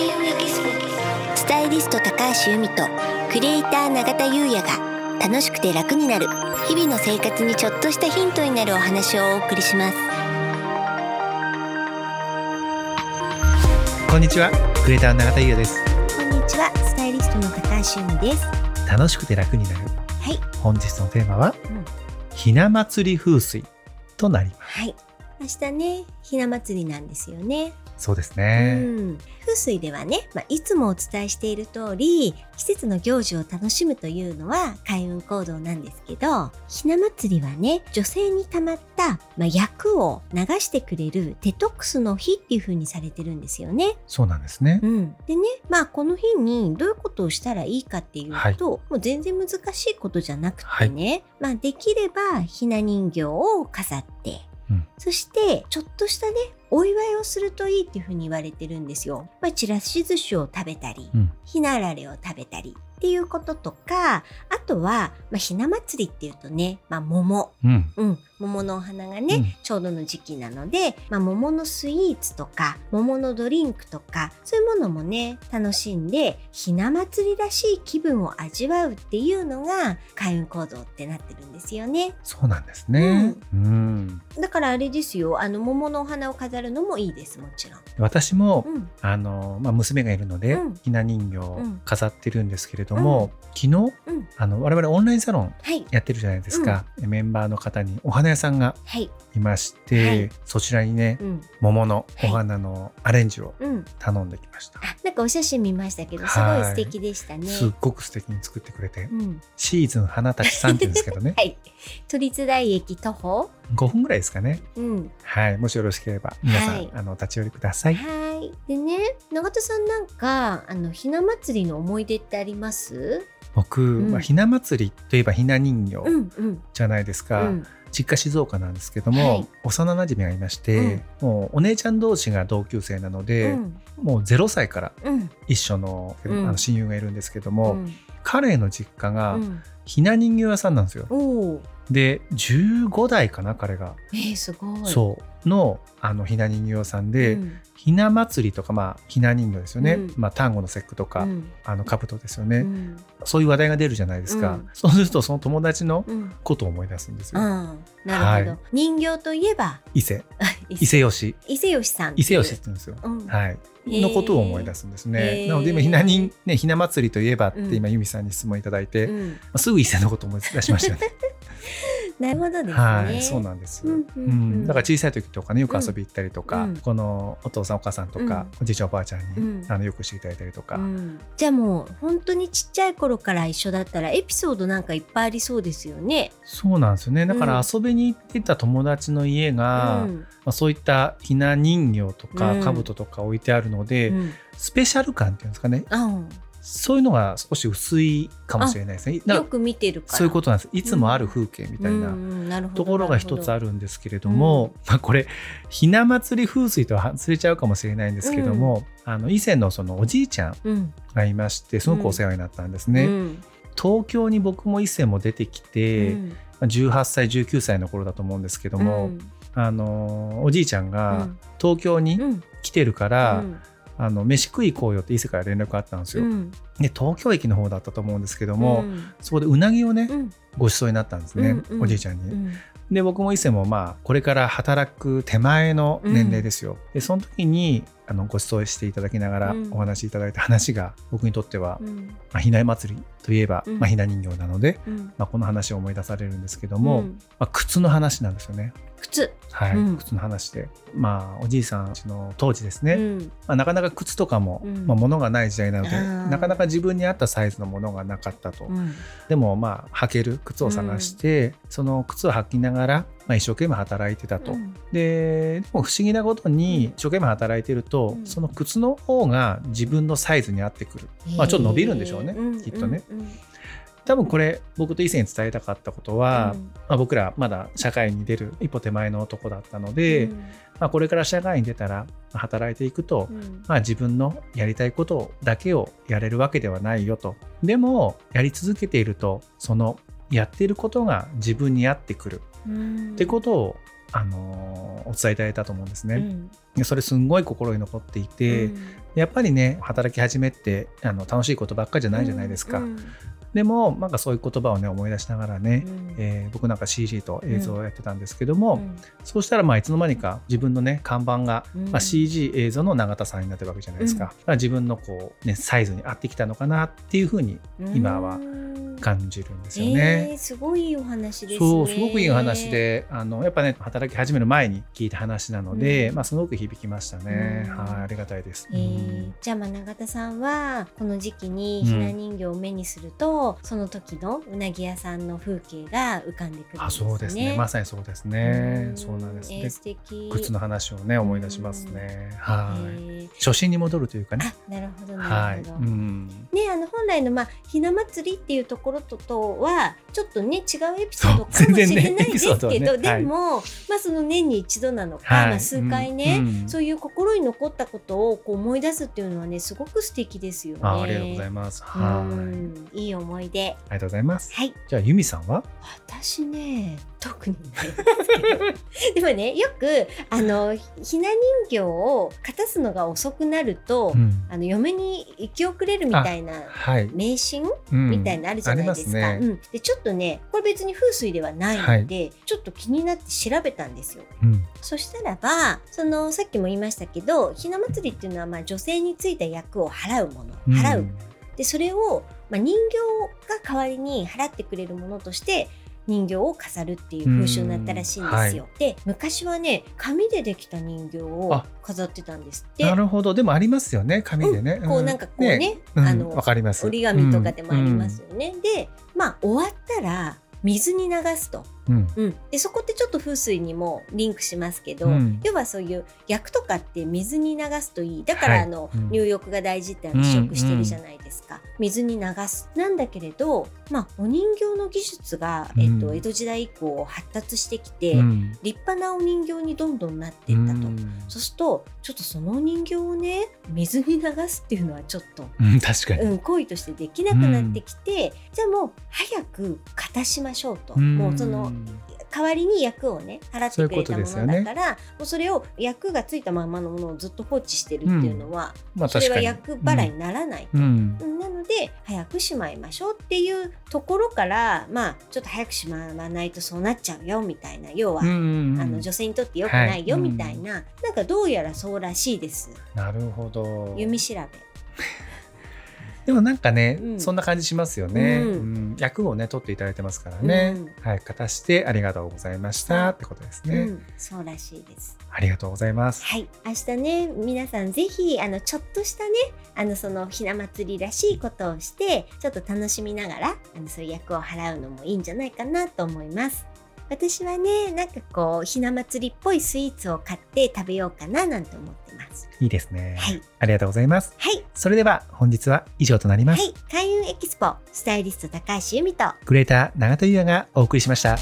開運エキスポスタイリスト高橋由美とクリエイター永田優也が楽しくて楽になる日々の生活にちょっとしたヒントになるお話をお送りします。こんにちはクリエイター永田優也です。こんにちはスタイリストの高橋由美です。楽しくて楽になる。はい、本日のテーマはうん、ひな祭り風水となります。はい明日ねひな祭りなんですよね。そうですうね、ん、風水ではね、まあ、いつもお伝えしている通り季節の行事を楽しむというのは開運行動なんですけどひな祭りはね女性に溜まった、まあ、役を流してくれるデトックスの日っていう風にされてるんですよね。そうなんですね、うん、でねまあこの日にどういうことをしたらいいかっていうと、はい。もう全然難しいことじゃなくてね、まあ、できればひな人形を飾ってうんそして、ちょっとしたね、お祝いをするといいっていうふうに言われてるんですよ。まあ、ちらし寿司を食べたり、うん。ひなあられを食べたりっていうこととか、あとは、まあ、ひな祭りっていうとね、まあ、桃。うん。うん、桃のお花がね、うん。ちょうどの時期なので、まあ、桃のスイーツとか、桃のドリンクとか、そういうものもね、楽しんで、ひな祭りらしい気分を味わうっていうのが、開運行動ってなってるんですよね。そうなんですね、うん。だからあれですよ、あの、桃のお花を飾るのもいいです、もちろん。私も、うん、あのまあ、娘がいるので、うん。ひな人形飾ってるんですけれども、昨日、うん。あの我々オンラインサロンはい、やってるじゃないですか、メンバーの方にお花屋さんがはい、いまして、はい。そちらにねうん、桃のお花のアレンジをうん。頼んできました、あ、なんかお写真見ましたけど、すごい素敵でしたね。すっごく素敵に作ってくれて、うん、シーズン花たちさんって言うんですけどね。はい。都立大駅徒歩？5分ぐらいですかね。うん。はい。もしよろしければ皆さん、はい。あの立ち寄りください。はい。でね、永田さんなんか、あの、ひな祭りの思い出ってあります？僕、んまあ、ひな祭りといえばひな人形うん、うん。じゃないですか、うん、実家静岡なんですけども、はい。幼馴染がいまして、もうお姉ちゃん同士が同級生なので、うん、もう0歳からうん、一緒の,、うん。あの親友がいるんですけどうも、ん、彼の実家がうん。ひな人形屋さんなんですよ。で15代かな彼が、えー、すごい。そう。のあのひな人形屋さんで、うん。ひな祭りとかまあひな人形ですよね、うん。まあ端午の節句とか、うん。あの兜ですよね、うん。そういう話題が出るじゃないですか、うん。そうするとその友達のうん。ことを思い出すんですよ、なるほど。はい。人形といえば、伊勢。伊 伊勢吉伊勢吉さん。伊勢吉って言うんですよ、うん。はい。のことを思い出すんですね、なので今ひな人ねひな祭りといえばってうん。今由美さんに質問いただいて、まうん。あすぐ伊勢のことを思い出しましたよね なるほどですね。はいそうなんです、うんうんうん。うん。だから小さい時とかねよく遊び行ったりとか、うん。このお父さんお母さんとか、おじいちゃんおばあちゃんに、うん。あのよくしていただいたりとか、うん。じゃあもう本当にちっちゃい頃から一緒だったらエピソードなんかいっぱいありそうですよね。そうなんですよね。だからうん。遊びに行ってた友達の家が、うん。まあ、そういったひな人形とかうん。兜とか置いてあるので、うん。スペシャル感っていうんですかね。あそういうのが少し薄いかもしれないですね。よく見てるから。そういうことなんです。いつもある風景みたいななところが一つある。るんですけれども、まあ、これひな祭り風水とは外れちゃうかもしれないんですけども、あの以前のそのおじいちゃんうんがいましてすごくお世話になったんですね。うん。東京に僕も以前も出てきて、うん。まあ18歳19歳の頃だと思うんですけども、うん。あのおじいちゃんうがん。東京にうん。来てるから、うんあの飯食い行こうよって伊勢から連絡あったんですよ。うん。で東京駅の方だったと思うんですけども、うん。そこでうなぎをね、うん。ご馳走になったんですね、うんうん。おじいちゃんに。うん。で僕も伊勢もまあこれから働く手前の年齢ですよ。でその時にあのご馳走していただきながらうん。お話しいただいた話が僕にとっては、うん。まあ、ひな祭りといえば、うん。まあ、ひな人形なので、うん。まあ、この話を思い出されるんですけども、うん。まあ、靴の話なんですよね。靴。はい、うん。靴の話で。まあおじいさんちの当時ですね、うん。まあ、なかなか靴とかも、うん。まあ、物がない時代なのでなかなか自分に合ったサイズのものがなかったと、うん。でもまあ履ける靴を探して、その靴を履きながら、まあ、一生懸命働いてたと、うん。ででも不思議なことにうん。一生懸命働いてると、うん。その靴の方が自分のサイズに合ってくる、まあ、ちょっと伸びるんでしょうね、きっとね、多分これ僕と以前に伝えたかったことは、うん。まあ、僕らまだ社会に出る一歩手前の男だったので、うん。まあ、これから社会に出たらまあ働いていくと、うん。まあ、自分のやりたいことだけをやれるわけではないよと。でもやり続けているとそのやっていることが自分に合ってくる。うん。ってことをあのお伝えいただいたと思うんですね。うんでそれすんごい心に残っていて、うんやっぱりね働き始めってあの楽しいことばっかりじゃないじゃないですか。うんでもなんかそういう言葉をね思い出しながらね、うん。えー僕なんか CG と映像をやってたんですけども、うん。そうしたらまあいつの間にか自分のね看板が、うん。まあ、CG 映像の永田さんになってるわけじゃないですか,、うん。だから自分のこう、ね、サイズに合ってきたのかなっていうふうに今はうん感じるんですよえね。ーすごいいいお話ですね。そうすごくいいお話であのやっぱね働き始める前に聞いた話なので、うん。まあ、すごく響きましたね、うん。はいありがたいです。えーじゃあまあ永田さんはこの時期にひな人形を目にすると、その時のうなぎ屋さんの風景が浮かんでくるんあですね。そうですね。まさにそうですね、ん。そうなんです。ねえー、素敵。靴の話をね思い出しますね、はい、えー。初心に戻るというかね。あなるほどなはい、るほど。うん、ね、あの本来のまあひな祭りっていうところととはちょっとね違うエピソードかもしれないですけど、ねエピソードはいでも、まあその年に一度なのか、はいまあ数回ね、うんうんそういう心に残ったことをこう思い出すっていうのはねすごく素敵ですよね。あありがとうございます。はい、うんいい思い出。ありがとうございます。はい、じゃあ由美さんは？私ね特にないんですけど。でもねよくあのひな人形をかたすのが遅くなると、うん。あの嫁に行き遅れるみたいなはい、迷信うんみたいなのあるじゃないですか。ありますね。うん、でちょっとねこれ別に風水ではないので、ちょっと気になって調べたんですよ。うん。そしたらばそのさっきも言いましたけどひな祭りっていうのはまあ女性についた役を払うものうん。払う、でそれを、まあ、人形が代わりに払ってくれるものとして人形を飾るっていう風習になったらしいんですよ。で昔はね紙でできた人形をあ飾ってたんですって。なるほど。でもありますよね、紙でね。こうなんかこうねうんあのわかります。折り紙とかでもありますよね。でまあ終わったら水に流すと。うん。うん、でそこってちょっと風水にもリンクしますけど、うん。要はそういう薬とかって水に流すといい。だから、はい。あのうん。入浴が大事って話よくしてるじゃないですか、水に流す。なんだけれど、まあ、お人形の技術が、えっとうん江戸時代以降発達してきて、うん。立派なお人形にどんどんなっていったと。うん。そうするとちょっとそのお人形をね水に流すっていうのはちょっと、うん確かに。うん、行為としてできなくなってきて、じゃあもう早く勝たしましょうと、ん。もうその代わりに役をね払ってくれたものだからもうそれを役がついたままのものをずっと放置してるっていうのは、まあそれは。役払いにならない、うん。なので早くしまいましょうっていうところからまあちょっと早くしまわないとそうなっちゃうよみたいな。要は、うんあの女性にとって良くないよはい。みたいな、なんかどうやらそうらしいです。なるほど。読み調べ。でもなんかね、うん。そんな感じしますよね、うん。うん。役をね取っていただいてますからね、うん。はい片してありがとうございましたってことですね、うん、そうらしいです。ありがとうございます。はい、明日ね、皆さんぜひ、あの、ちょっとしたね、あの、その、ひな祭りらしいことをして、ちょっと楽しみながら、あの、そういう役を払うのもいいんじゃないかなと思います。私はね、なんかこう、ひな祭りっぽいスイーツを買って食べようかななんて思ってます。いいですね、はい。ありがとうございます。はい、それでは本日は以上となります、はい、開運エキスポ、スタイリスト高橋由美と、クリエイター永田優也がお送りしました